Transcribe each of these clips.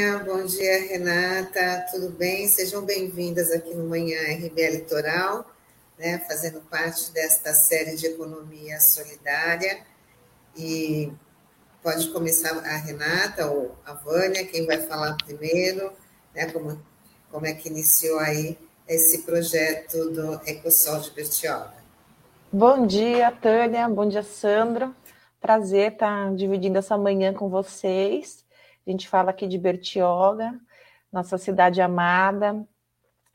Bom dia, Vânia. Bom dia, Renata. Tudo bem? Sejam bem-vindas aqui no Manhã RBA Litoral, né, fazendo parte desta série de economia solidária. E pode começar a Renata ou a Vânia, quem vai falar primeiro, né, como, como é que iniciou aí esse projeto do EcoSol de Bertioga. Bom dia, Tânia. Bom dia, Sandra. Prazer estar dividindo essa manhã com vocês. A gente fala aqui de Bertioga, nossa cidade amada,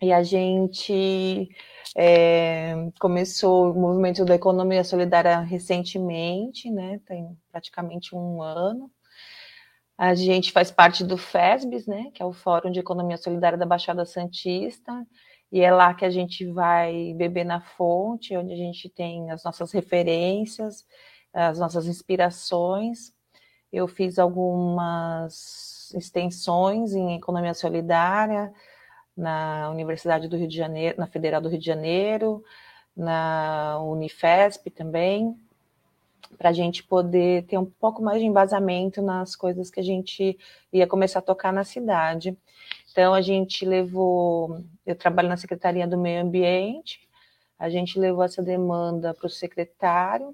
e a gente é, começou o movimento da economia solidária recentemente, né? Tem praticamente um ano. A gente faz parte do FESBS, né? Que é o Fórum de Economia Solidária da Baixada Santista, e é lá que a gente vai beber na fonte, onde a gente tem as nossas referências, as nossas inspirações. Eu fiz algumas extensões em economia solidária na Universidade do Rio de Janeiro, na Federal do Rio de Janeiro, na Unifesp também, para a gente poder ter um pouco mais de embasamento nas coisas que a gente ia começar a tocar na cidade. Então, a gente levou, eu trabalho na Secretaria do Meio Ambiente, a gente levou essa demanda para o secretário,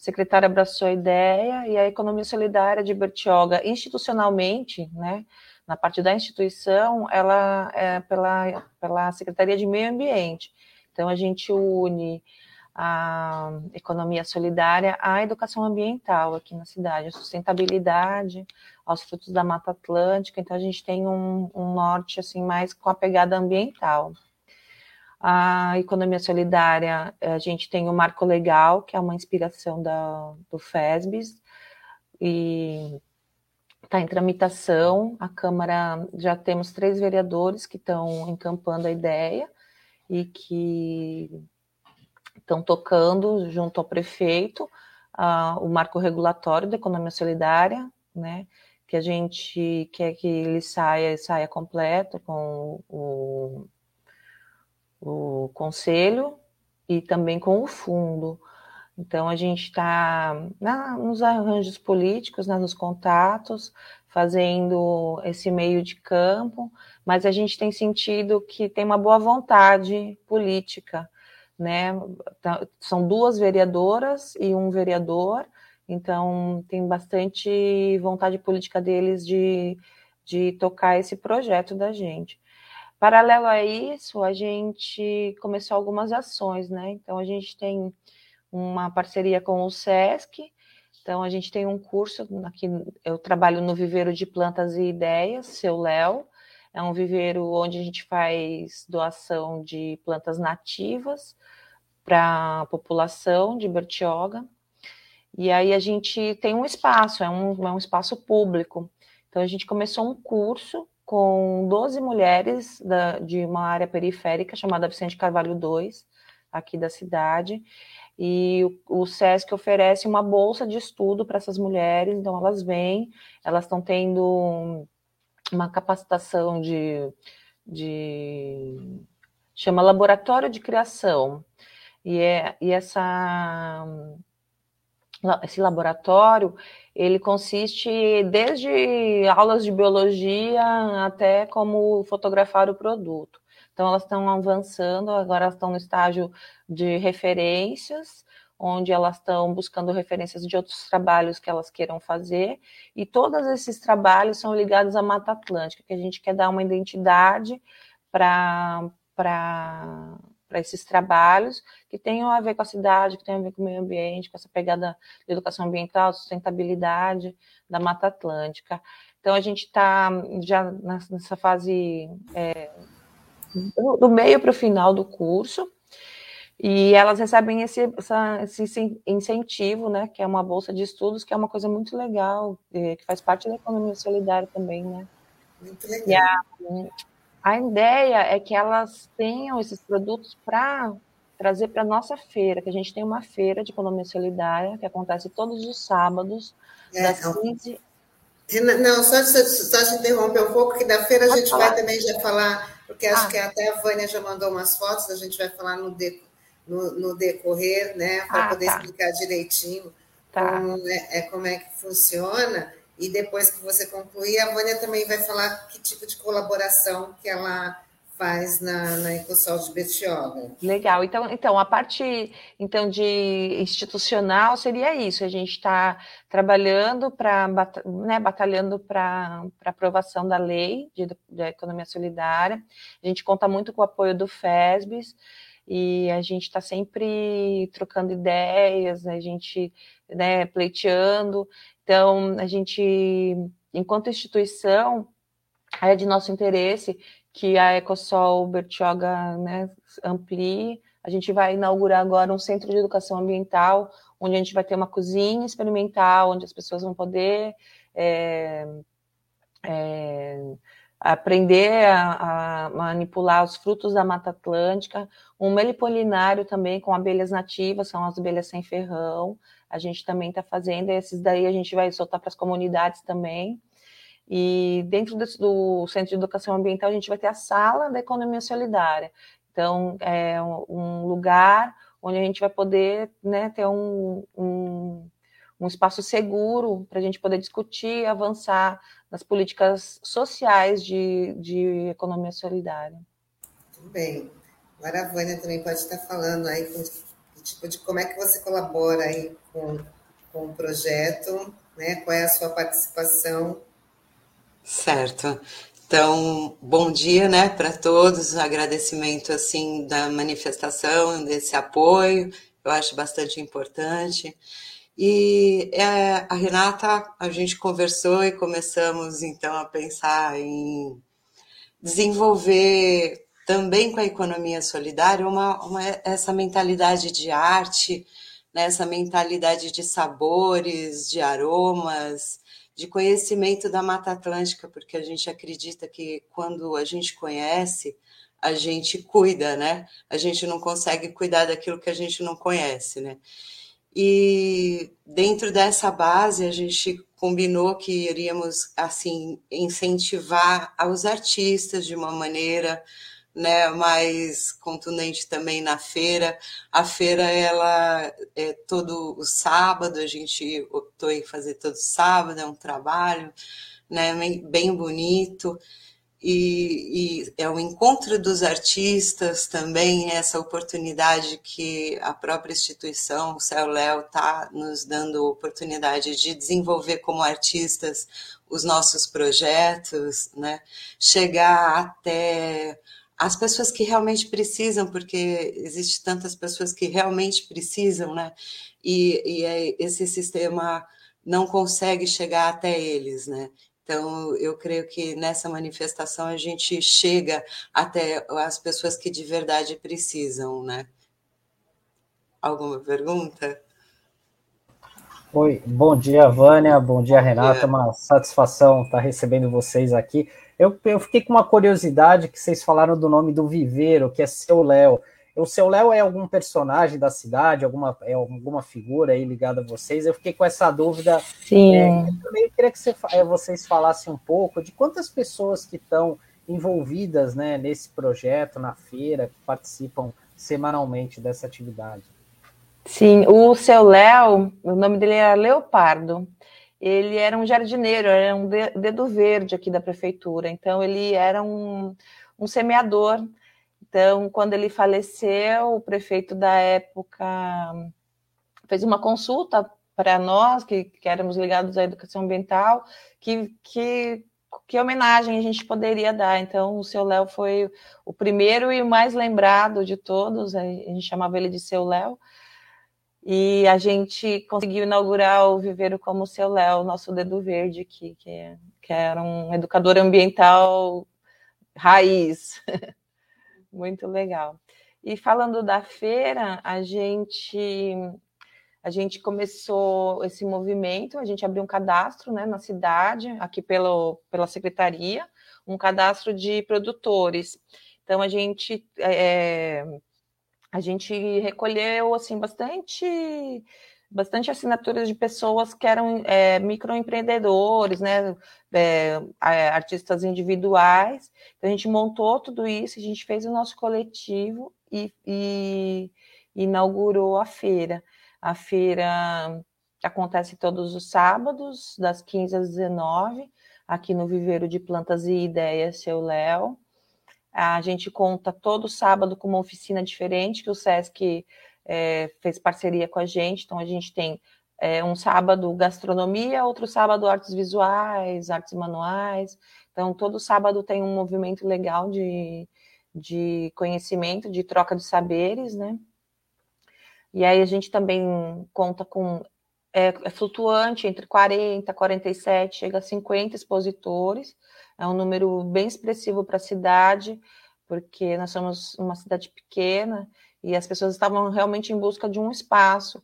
secretário abraçou a ideia e a economia solidária de Bertioga, institucionalmente, né, na parte da instituição, ela é pela, pela Secretaria de Meio Ambiente. Então, a gente une a economia solidária à educação ambiental aqui na cidade, a sustentabilidade, aos frutos da Mata Atlântica, então a gente tem um, um norte assim mais com a pegada ambiental. A economia solidária, a gente tem o marco legal, que é uma inspiração da, do FESBS, e está em tramitação. A Câmara, já temos três vereadores que estão encampando a ideia e que estão tocando junto ao prefeito o marco regulatório da economia solidária, né, que a gente quer que ele saia, saia completo com o, o conselho e também com o fundo. Então, a gente está nos arranjos políticos, né, nos contatos, fazendo esse meio de campo, mas a gente tem sentido que tem uma boa vontade política né? Tá, são duas vereadoras e um vereador, então tem bastante vontade política deles de, de tocar esse projeto da gente. Paralelo a isso, a gente começou algumas ações, né? Então a gente tem uma parceria com o SESC, então a gente tem um curso aqui, eu trabalho no Viveiro de Plantas e Ideias, seu Léo, é um viveiro onde a gente faz doação de plantas nativas para a população de Bertioga. E aí a gente tem um espaço, é um, é um espaço público. Então a gente começou um curso com 12 mulheres da, de uma área periférica chamada Vicente Carvalho II, aqui da cidade. E o, o SESC oferece uma bolsa de estudo para essas mulheres, então elas vêm, elas estão tendo uma capacitação de, de chama laboratório de criação. E, é, e essa, esse laboratório ele consiste desde aulas de biologia até como fotografar o produto. Então elas estão avançando, agora estão no estágio de referências, onde elas estão buscando referências de outros trabalhos que elas queiram fazer, e todos esses trabalhos são ligados à Mata Atlântica, que a gente quer dar uma identidade para para esses trabalhos que tenham a ver com a cidade, que tenham a ver com o meio ambiente, com essa pegada de educação ambiental, sustentabilidade da Mata Atlântica. Então, a gente está já nessa fase é, do meio para o final do curso, e elas recebem esse, essa, esse, incentivo, né, que é uma bolsa de estudos, que é uma coisa muito legal, que faz parte da economia solidária também, né? Muito legal. E a, a ideia é que elas tenham esses produtos para trazer para a nossa feira, que a gente tem uma feira de economia solidária que acontece todos os sábados, é, das 15... Não, só, só te interromper um pouco, que da feira a gente vai também já falar, porque acho ah. que até a Vânia já mandou umas fotos, a gente vai falar no, de, no, no decorrer, né, para ah, poder tá. explicar direitinho tá. como, é, é, como é que funciona. E depois que você concluir, a Vânia também vai falar que tipo de colaboração que ela faz na, na Ecosol de Betioga. Legal. Então, então, a parte então de institucional seria isso. A gente está trabalhando para, né, batalhando para aprovação da lei de, da economia solidária. A gente conta muito com o apoio do FESBS e a gente está sempre trocando ideias, a gente né, pleiteando. Então, a gente, enquanto instituição, é de nosso interesse que a Ecosol Bertioga né, amplie. A gente vai inaugurar agora um centro de educação ambiental, onde a gente vai ter uma cozinha experimental, onde as pessoas vão poder é, é, aprender a, a, manipular os frutos da Mata Atlântica, um melipolinário também com abelhas nativas, são as abelhas sem ferrão. A gente também está fazendo, esses daí a gente vai soltar para as comunidades também. E dentro do, do, Centro de Educação Ambiental, a gente vai ter a sala da economia solidária. Então, é um lugar onde a gente vai poder né, ter um, um, um espaço seguro para a gente poder discutir e avançar nas políticas sociais de, de economia solidária. Muito bem. Agora a Vânia também pode estar falando aí com, tipo, de como é que você colabora aí com, com o projeto, né? qual é a sua participação Certo. Então, bom dia, né, para todos. Agradecimento assim da manifestação, desse apoio. Eu acho bastante importante. E é, a Renata, a gente conversou e começamos então a pensar em desenvolver também com a economia solidária uma, uma essa mentalidade de arte, né, essa mentalidade de sabores, de aromas, de conhecimento da Mata Atlântica, porque a gente acredita que quando a gente conhece, a gente cuida, né? A gente não consegue cuidar daquilo que a gente não conhece, né? E dentro dessa base, a gente combinou que iríamos, assim, incentivar os artistas de uma maneira né, mais contundente também na feira. A feira ela é todo o sábado, a gente optou em fazer todo sábado, é um trabalho né, bem bonito. E, e, é o encontro dos artistas também, essa oportunidade que a própria instituição, o Céu Léo, está nos dando oportunidade de desenvolver como artistas os nossos projetos, né? chegar até as pessoas que realmente precisam, porque existe tantas pessoas que realmente precisam, né? E, e esse sistema não consegue chegar até eles, né? Então, eu creio que nessa manifestação a gente chega até as pessoas que de verdade precisam, né? Alguma pergunta? Oi, bom dia, Vânia, bom dia, Renata, uma satisfação estar recebendo vocês aqui. Eu, eu fiquei com uma curiosidade que vocês falaram do nome do viveiro, que é Seu Léo. O Seu Léo é algum personagem da cidade, alguma, é alguma figura aí ligada a vocês? Eu fiquei com essa dúvida. Sim. É, eu também queria que você, é, vocês falassem um pouco de quantas pessoas que estão envolvidas né, nesse projeto, na feira, que participam semanalmente dessa atividade. Sim, o Seu Léo, o nome dele era Leopardo ele era um jardineiro, era um dedo verde aqui da prefeitura, então ele era um, um semeador. Então, quando ele faleceu, o prefeito da época fez uma consulta para nós, que, que éramos ligados à educação ambiental, que, que, que homenagem a gente poderia dar. Então, o seu Léo foi o primeiro e o mais lembrado de todos, a gente chamava ele de seu Léo, e a gente conseguiu inaugurar o Viveiro como o seu Léo, nosso dedo verde aqui, que, que era um educador ambiental raiz. Muito legal. E falando da feira, a gente a gente começou esse movimento, a gente abriu um cadastro né, na cidade, aqui pelo, pela secretaria, um cadastro de produtores. Então a gente é, a gente recolheu assim bastante bastante assinaturas de pessoas que eram é, microempreendedores, né, é, artistas individuais. Então, a gente montou tudo isso, a gente fez o nosso coletivo e, e inaugurou a feira. A feira acontece todos os sábados, das 15 às 19, aqui no Viveiro de Plantas e Ideias, seu Léo. A gente conta todo sábado com uma oficina diferente que o SESC é, fez parceria com a gente. Então, a gente tem é, um sábado gastronomia, outro sábado artes visuais, artes manuais. Então, todo sábado tem um movimento legal de, de conhecimento, de troca de saberes, né? E aí a gente também conta com é, é, flutuante entre 40, 47, chega a 50 expositores. É um número bem expressivo para a cidade, porque nós somos uma cidade pequena e as pessoas estavam realmente em busca de um espaço.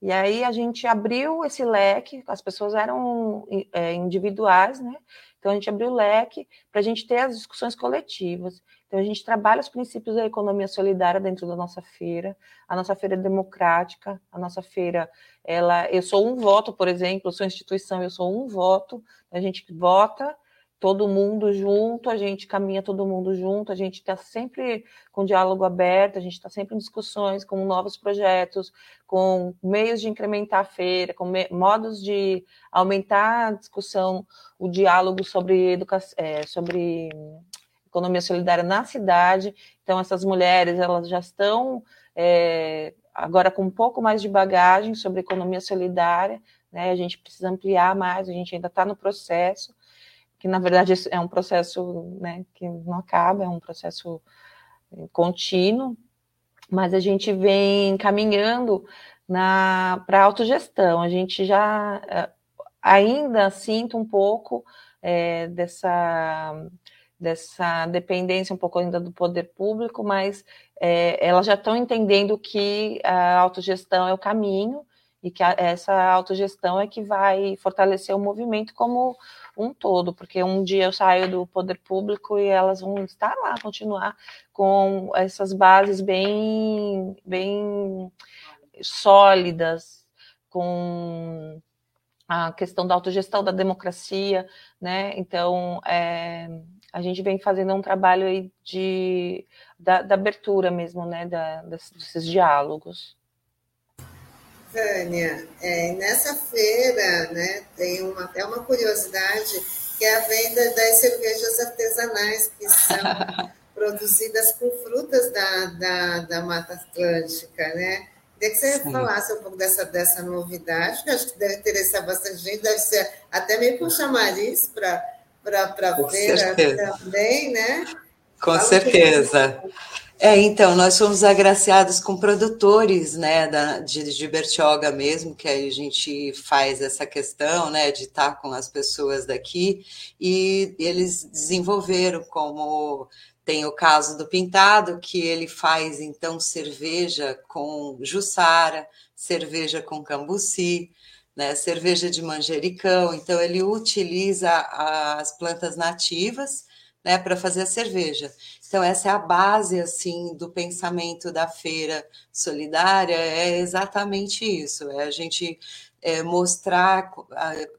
E aí a gente abriu esse leque, as pessoas eram é, individuais, né? Então a gente abriu o leque para a gente ter as discussões coletivas. Então, a gente trabalha os princípios da economia solidária dentro da nossa feira. A nossa feira é democrática, a nossa feira, ela, eu sou um voto, por exemplo, sou instituição, eu sou um voto, a gente vota todo mundo junto, a gente caminha todo mundo junto, a gente está sempre com diálogo aberto, a gente está sempre em discussões com novos projetos, com meios de incrementar a feira, com modos de aumentar a discussão, o diálogo sobre educação, é, sobre economia solidária na cidade. Então, essas mulheres elas já estão é, agora com um pouco mais de bagagem sobre economia solidária. Né? A gente precisa ampliar mais, a gente ainda está no processo, que na verdade é um processo né, que não acaba, é um processo contínuo, mas a gente vem caminhando para a autogestão. A gente já é, ainda sinto um pouco é, dessa dessa dependência um pouco ainda do poder público, mas é, elas já estão entendendo que a autogestão é o caminho e que a, essa autogestão é que vai fortalecer o movimento como um todo, porque um dia eu saio do poder público e elas vão estar lá, continuar com essas bases bem, bem sólidas, com a questão da autogestão, da democracia, né? Então, é, a gente vem fazendo um trabalho aí de, da, da abertura mesmo, né, da, desses diálogos. Tânia, é, nessa feira, né, tem uma, é uma curiosidade que é a venda das cervejas artesanais que são produzidas com frutas da, da, da Mata Atlântica, né? Queria que você Sim. falasse um pouco dessa, dessa novidade, que acho que deve interessar bastante gente, deve ser até meio com chamariz para para a feira certeza. também, né? Com Fala certeza. É, então, nós somos agraciados com produtores, né, da, de, de Bertioga mesmo, que aí a gente faz essa questão, né, de estar com as pessoas daqui, e eles desenvolveram como tem o caso do Pintado, que ele faz, então, cerveja com Jussara, cerveja com Cambuci, né, cerveja de manjericão, então ele utiliza as plantas nativas né, para fazer a cerveja. Então essa é a base assim do pensamento da feira solidária, é exatamente isso, é a gente é, mostrar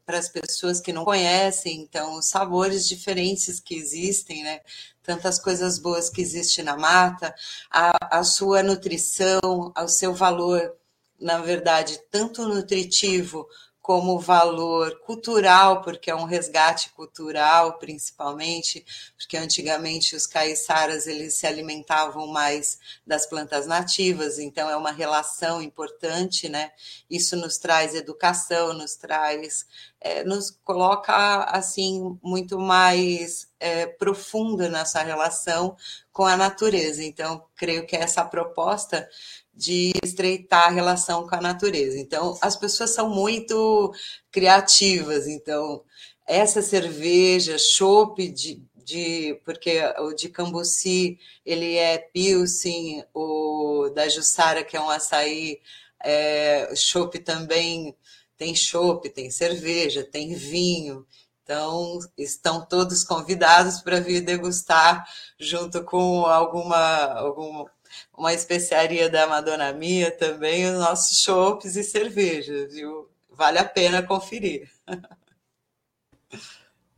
para as pessoas que não conhecem, então, os sabores diferentes que existem, né? Tantas coisas boas que existem na mata, a, a sua nutrição, o seu valor na verdade, tanto nutritivo como valor cultural, porque é um resgate cultural, principalmente, porque antigamente os caiçaras eles se alimentavam mais das plantas nativas, então é uma relação importante, né? Isso nos traz educação, nos traz, é, nos coloca assim muito mais é, profunda nessa relação com a natureza. Então, creio que essa proposta de estreitar a relação com a natureza. Então, as pessoas são muito criativas. Então, essa cerveja, chopp de, de, porque o de Cambuci ele é pilsen, o da Jussara que é um açaí, é, chopp também tem chopp, tem cerveja, tem vinho. Então, estão todos convidados para vir degustar junto com alguma, alguma uma especiaria da Madonna Mia também, os nossos chopes e cervejas, viu? Vale a pena conferir.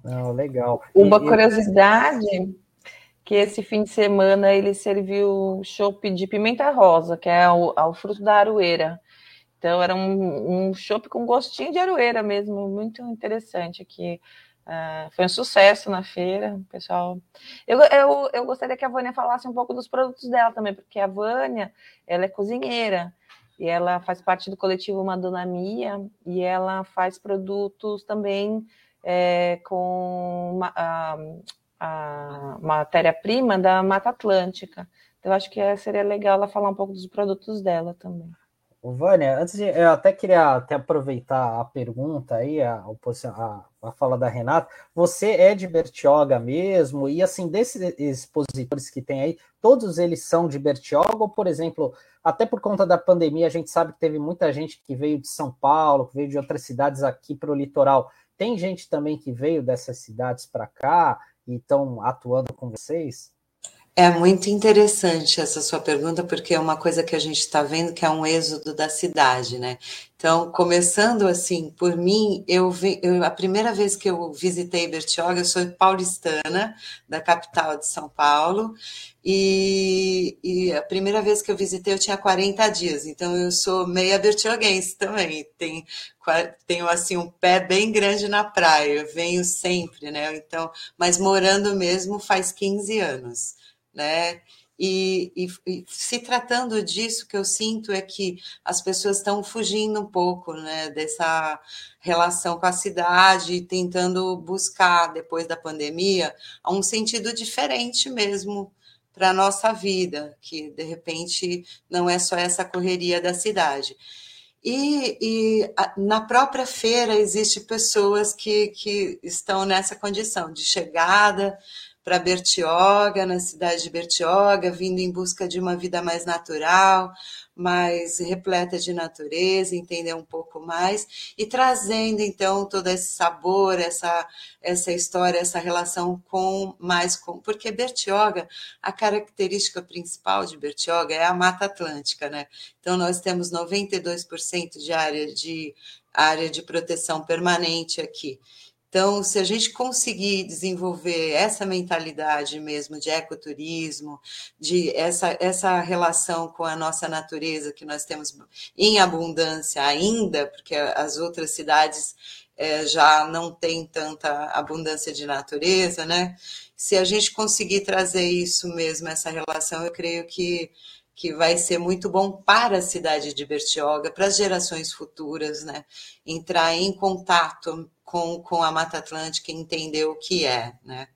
Não, legal. Uma e, curiosidade que esse fim de semana ele serviu chopp de pimenta rosa, que é o, o fruto da aroeira. Então, era um, um chopp com gostinho de aroeira mesmo, muito interessante aqui. Uh, foi um sucesso na feira, pessoal. Eu, eu, eu gostaria que a Vânia falasse um pouco dos produtos dela também, porque a Vânia, ela é cozinheira, e ela faz parte do coletivo Madonna Mia, e ela faz produtos também é, com a, a matéria-prima da Mata Atlântica. Então, acho que seria legal ela falar um pouco dos produtos dela também. Vânia, antes de, eu até queria até aproveitar a pergunta aí, a, a, a fala da Renata. Você é de Bertioga mesmo? E assim, desses expositores que tem aí, todos eles são de Bertioga? Ou, por exemplo, até por conta da pandemia, a gente sabe que teve muita gente que veio de São Paulo, que veio de outras cidades aqui para o litoral. Tem gente também que veio dessas cidades para cá e estão atuando com vocês? É muito interessante essa sua pergunta, porque é uma coisa que a gente está vendo que é um êxodo da cidade, né? Então, começando assim, por mim, eu, vi, eu, a primeira vez que eu visitei Bertioga, eu sou paulistana, da capital de São Paulo, e, e, a primeira vez que eu visitei eu tinha 40 dias, então eu sou meia bertioguense também, tenho, tenho assim um pé bem grande na praia, eu venho sempre, né? Então, mas morando mesmo faz 15 anos né? E, e, e, se tratando disso, que eu sinto é que as pessoas estão fugindo um pouco né, dessa relação com a cidade, tentando buscar, depois da pandemia, um sentido diferente mesmo para a nossa vida, que de repente não é só essa correria da cidade. E, e a, na própria feira existe pessoas que, que estão nessa condição de chegada, para Bertioga, na cidade de Bertioga, vindo em busca de uma vida mais natural, mais repleta de natureza, entender um pouco mais e trazendo então todo esse sabor, essa essa história, essa relação com mais com, porque Bertioga, a característica principal de Bertioga é a Mata Atlântica, né? Então nós temos 92% de área de área de proteção permanente aqui. Então, se a gente conseguir desenvolver essa mentalidade mesmo de ecoturismo, de essa, essa relação com a nossa natureza que nós temos em abundância ainda, porque as outras cidades é, já não têm tanta abundância de natureza, né? Se a gente conseguir trazer isso mesmo, essa relação, eu creio que que vai ser muito bom para a cidade de Bertioga, para as gerações futuras, né? Entrar em contato com, com a Mata Atlântica entender o que é, né?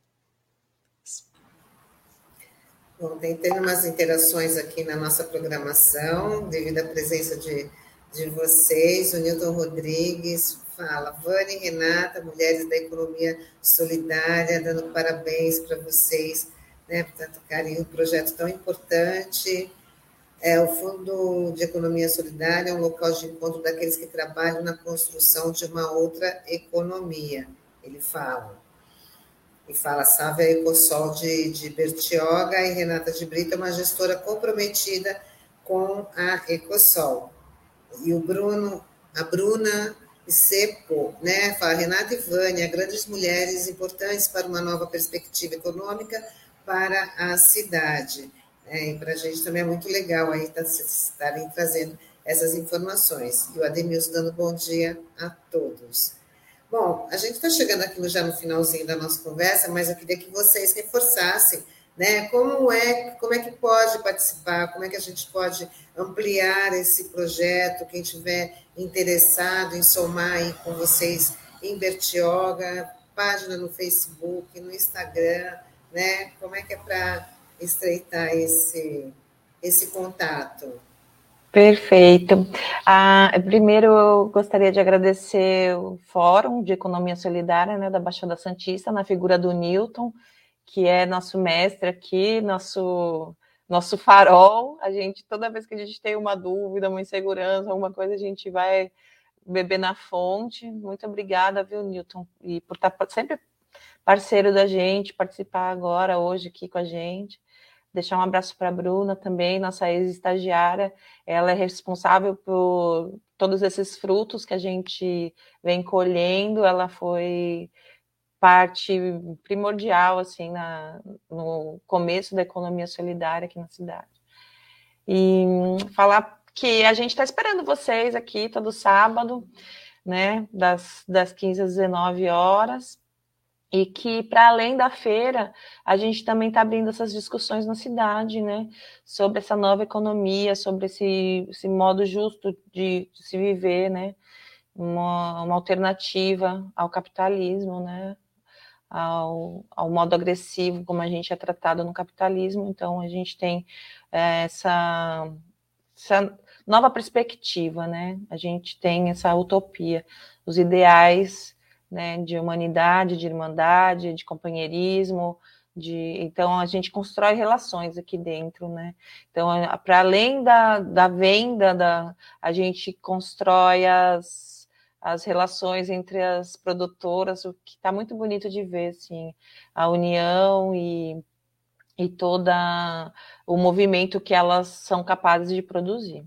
Bom, tem, tem umas interações aqui na nossa programação, devido à presença de, de vocês. O Newton Rodrigues fala, Vânia e Renata, mulheres da economia solidária, dando parabéns para vocês, né, por tanto carinho, um projeto tão importante. É, o Fundo de Economia Solidária é um local de encontro daqueles que trabalham na construção de uma outra economia, ele fala. E fala Sávia Ecosol de, de Bertioga e Renata de Brito é uma gestora comprometida com a Ecosol. E o Bruno, a Bruna Sepo, né, fala Renata e Vânia, grandes mulheres importantes para uma nova perspectiva econômica para a cidade. É, e para a gente também é muito legal aí tá, estarem trazendo essas informações. E o Ademilson dando bom dia a todos. Bom, a gente está chegando aqui já no finalzinho da nossa conversa, mas eu queria que vocês reforçassem né, como é, como é que pode participar, como é que a gente pode ampliar esse projeto, quem tiver interessado em somar aí com vocês em Bertioga, página no Facebook, no Instagram, né? Como é que é para estreitar esse, esse contato. Perfeito. Ah, primeiro, eu gostaria de agradecer o Fórum de Economia Solidária né, da Baixada Santista, na figura do Newton, que é nosso mestre aqui, nosso, nosso farol. A gente, toda vez que a gente tem uma dúvida, uma insegurança, alguma coisa, a gente vai beber na fonte. Muito obrigada, viu, Newton? E por estar sempre parceiro da gente, participar agora, hoje, aqui com a gente. Deixar um abraço para a Bruna também, nossa ex-estagiária. Ela é responsável por todos esses frutos que a gente vem colhendo. Ela foi parte primordial assim na, no começo da economia solidária aqui na cidade. E falar que a gente está esperando vocês aqui todo sábado, né, das, das 15 às 19 horas, e que, para além da feira, a gente também está abrindo essas discussões na cidade, né? Sobre essa nova economia, sobre esse, esse modo justo de, de se viver, né? Uma, uma, alternativa ao capitalismo, né? Ao, ao modo agressivo como a gente é tratado no capitalismo. Então, a gente tem é, essa, essa nova perspectiva, né? A gente tem essa utopia, os ideais né, de humanidade, de irmandade, de companheirismo, de então a gente constrói relações aqui dentro, né? Então, para além da, da venda, da, a gente constrói as, as relações entre as produtoras, o que está muito bonito de ver, assim, a união e, e toda o movimento que elas são capazes de produzir.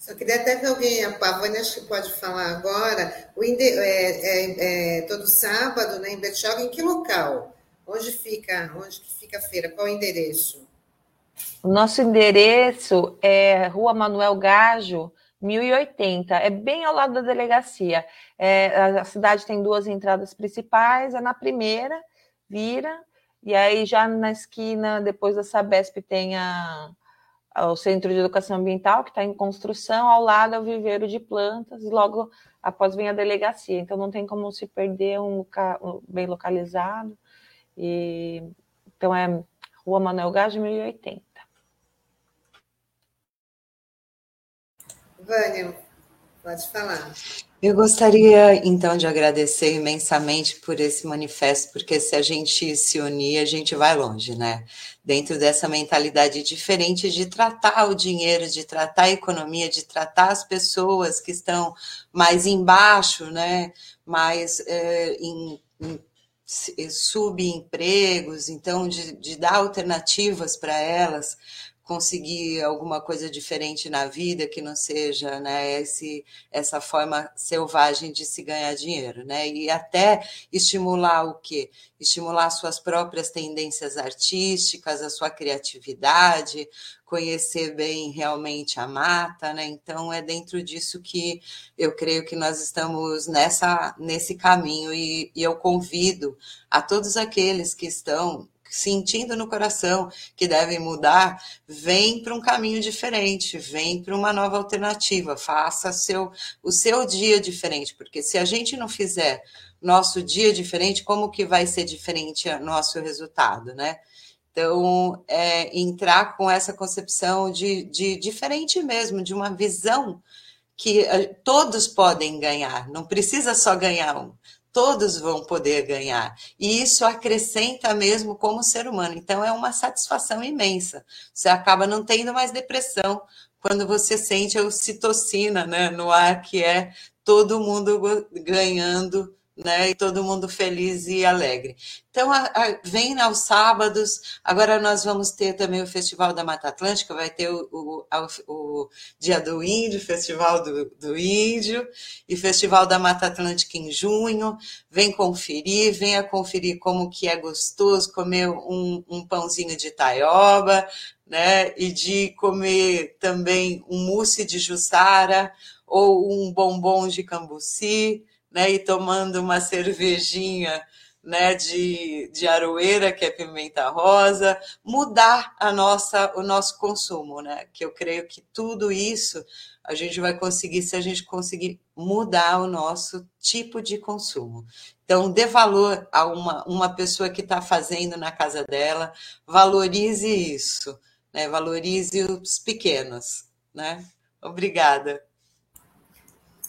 Só queria até que alguém, a Pavânia acho que pode falar agora, o inde, é, é, é, todo sábado, né, em Bertioga, em que local? Onde fica, onde que fica a feira? Qual o endereço? O nosso endereço é Rua Manuel Gajo, 1080, é bem ao lado da delegacia. É, a cidade tem duas entradas principais, é na primeira, vira, e aí já na esquina, depois da Sabesp, tem a, o Centro de Educação Ambiental, que está em construção, ao lado é o viveiro de plantas, e logo após vem a delegacia. Então não tem como se perder um bem localizado. E, então é Rua Manuel Gás, 1080. Vânia, pode falar. Eu gostaria, então, de agradecer imensamente por esse manifesto, porque se a gente se unir, a gente vai longe, né? Dentro dessa mentalidade diferente de tratar o dinheiro, de tratar a economia, de tratar as pessoas que estão mais embaixo, né? Mais é, em, em subempregos, então, de, de dar alternativas para elas conseguir alguma coisa diferente na vida que não seja né, esse, essa forma selvagem de se ganhar dinheiro, né? E até estimular o quê? Estimular suas próprias tendências artísticas, a sua criatividade, conhecer bem realmente a mata, né? Então é dentro disso que eu creio que nós estamos nessa nesse caminho e, e eu convido a todos aqueles que estão sentindo no coração que devem mudar, vem para um caminho diferente, vem para uma nova alternativa, faça seu, o seu dia diferente, porque se a gente não fizer nosso dia diferente, como que vai ser diferente o nosso resultado, né? Então, é, entrar com essa concepção de, de diferente mesmo, de uma visão que eh, todos podem ganhar, não precisa só ganhar um, todos vão poder ganhar. E isso acrescenta mesmo como ser humano. Então, é uma satisfação imensa. Você acaba não tendo mais depressão quando você sente a ocitocina né, no ar, que é todo mundo ganhando né? E todo mundo feliz e alegre. Então, a, a, vem aos sábados. Agora nós vamos ter também o Festival da Mata Atlântica, vai ter o, o, o Dia do Índio, Festival do, do, Índio, e Festival da Mata Atlântica em junho. Vem conferir, venha conferir como que é gostoso comer um, um pãozinho de taioba, né? E de comer também um mousse de jussara ou um bombom de cambuci né, e tomando uma cervejinha né, de, de aroeira, que é pimenta rosa, mudar a nossa, o nosso consumo, né? Que eu creio que tudo isso a gente vai conseguir se a gente conseguir mudar o nosso tipo de consumo. Então, dê valor a uma, uma pessoa que está fazendo na casa dela, valorize isso, né? Valorize os pequenos, né? Obrigada.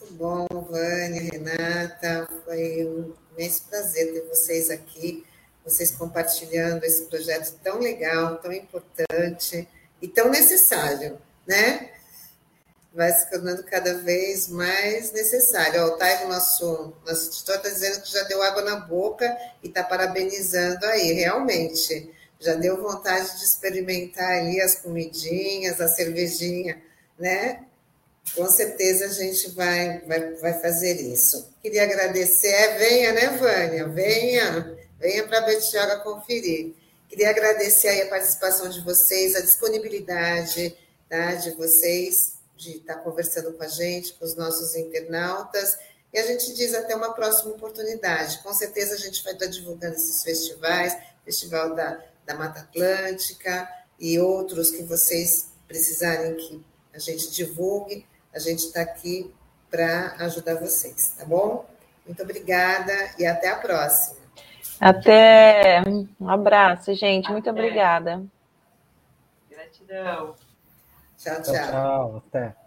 Muito bom, Vânia, Renata, foi um imenso prazer ter vocês aqui, vocês compartilhando esse projeto tão legal, tão importante e tão necessário, né? Vai se tornando cada vez mais necessário. Ó, o Taigo, nosso, nosso editor, está dizendo que já deu água na boca e está parabenizando aí, realmente. Já deu vontade de experimentar ali as comidinhas, a cervejinha, né? Com certeza a gente vai, vai, vai fazer isso. Queria agradecer. É, venha, né, Vânia? Venha, venha para a Betioga conferir. Queria agradecer a participação de vocês, a disponibilidade, tá? de vocês, de estar conversando com a gente, com os nossos internautas. E a gente diz até uma próxima oportunidade. Com certeza a gente vai estar divulgando esses festivais, Festival da, da Mata Atlântica e outros que vocês precisarem que a gente divulgue. A gente está aqui para ajudar vocês, tá bom? Muito obrigada e até a próxima. Até. Um abraço, gente. Muito obrigada. Gratidão. Tchau, tchau. Tchau, tchau. Até.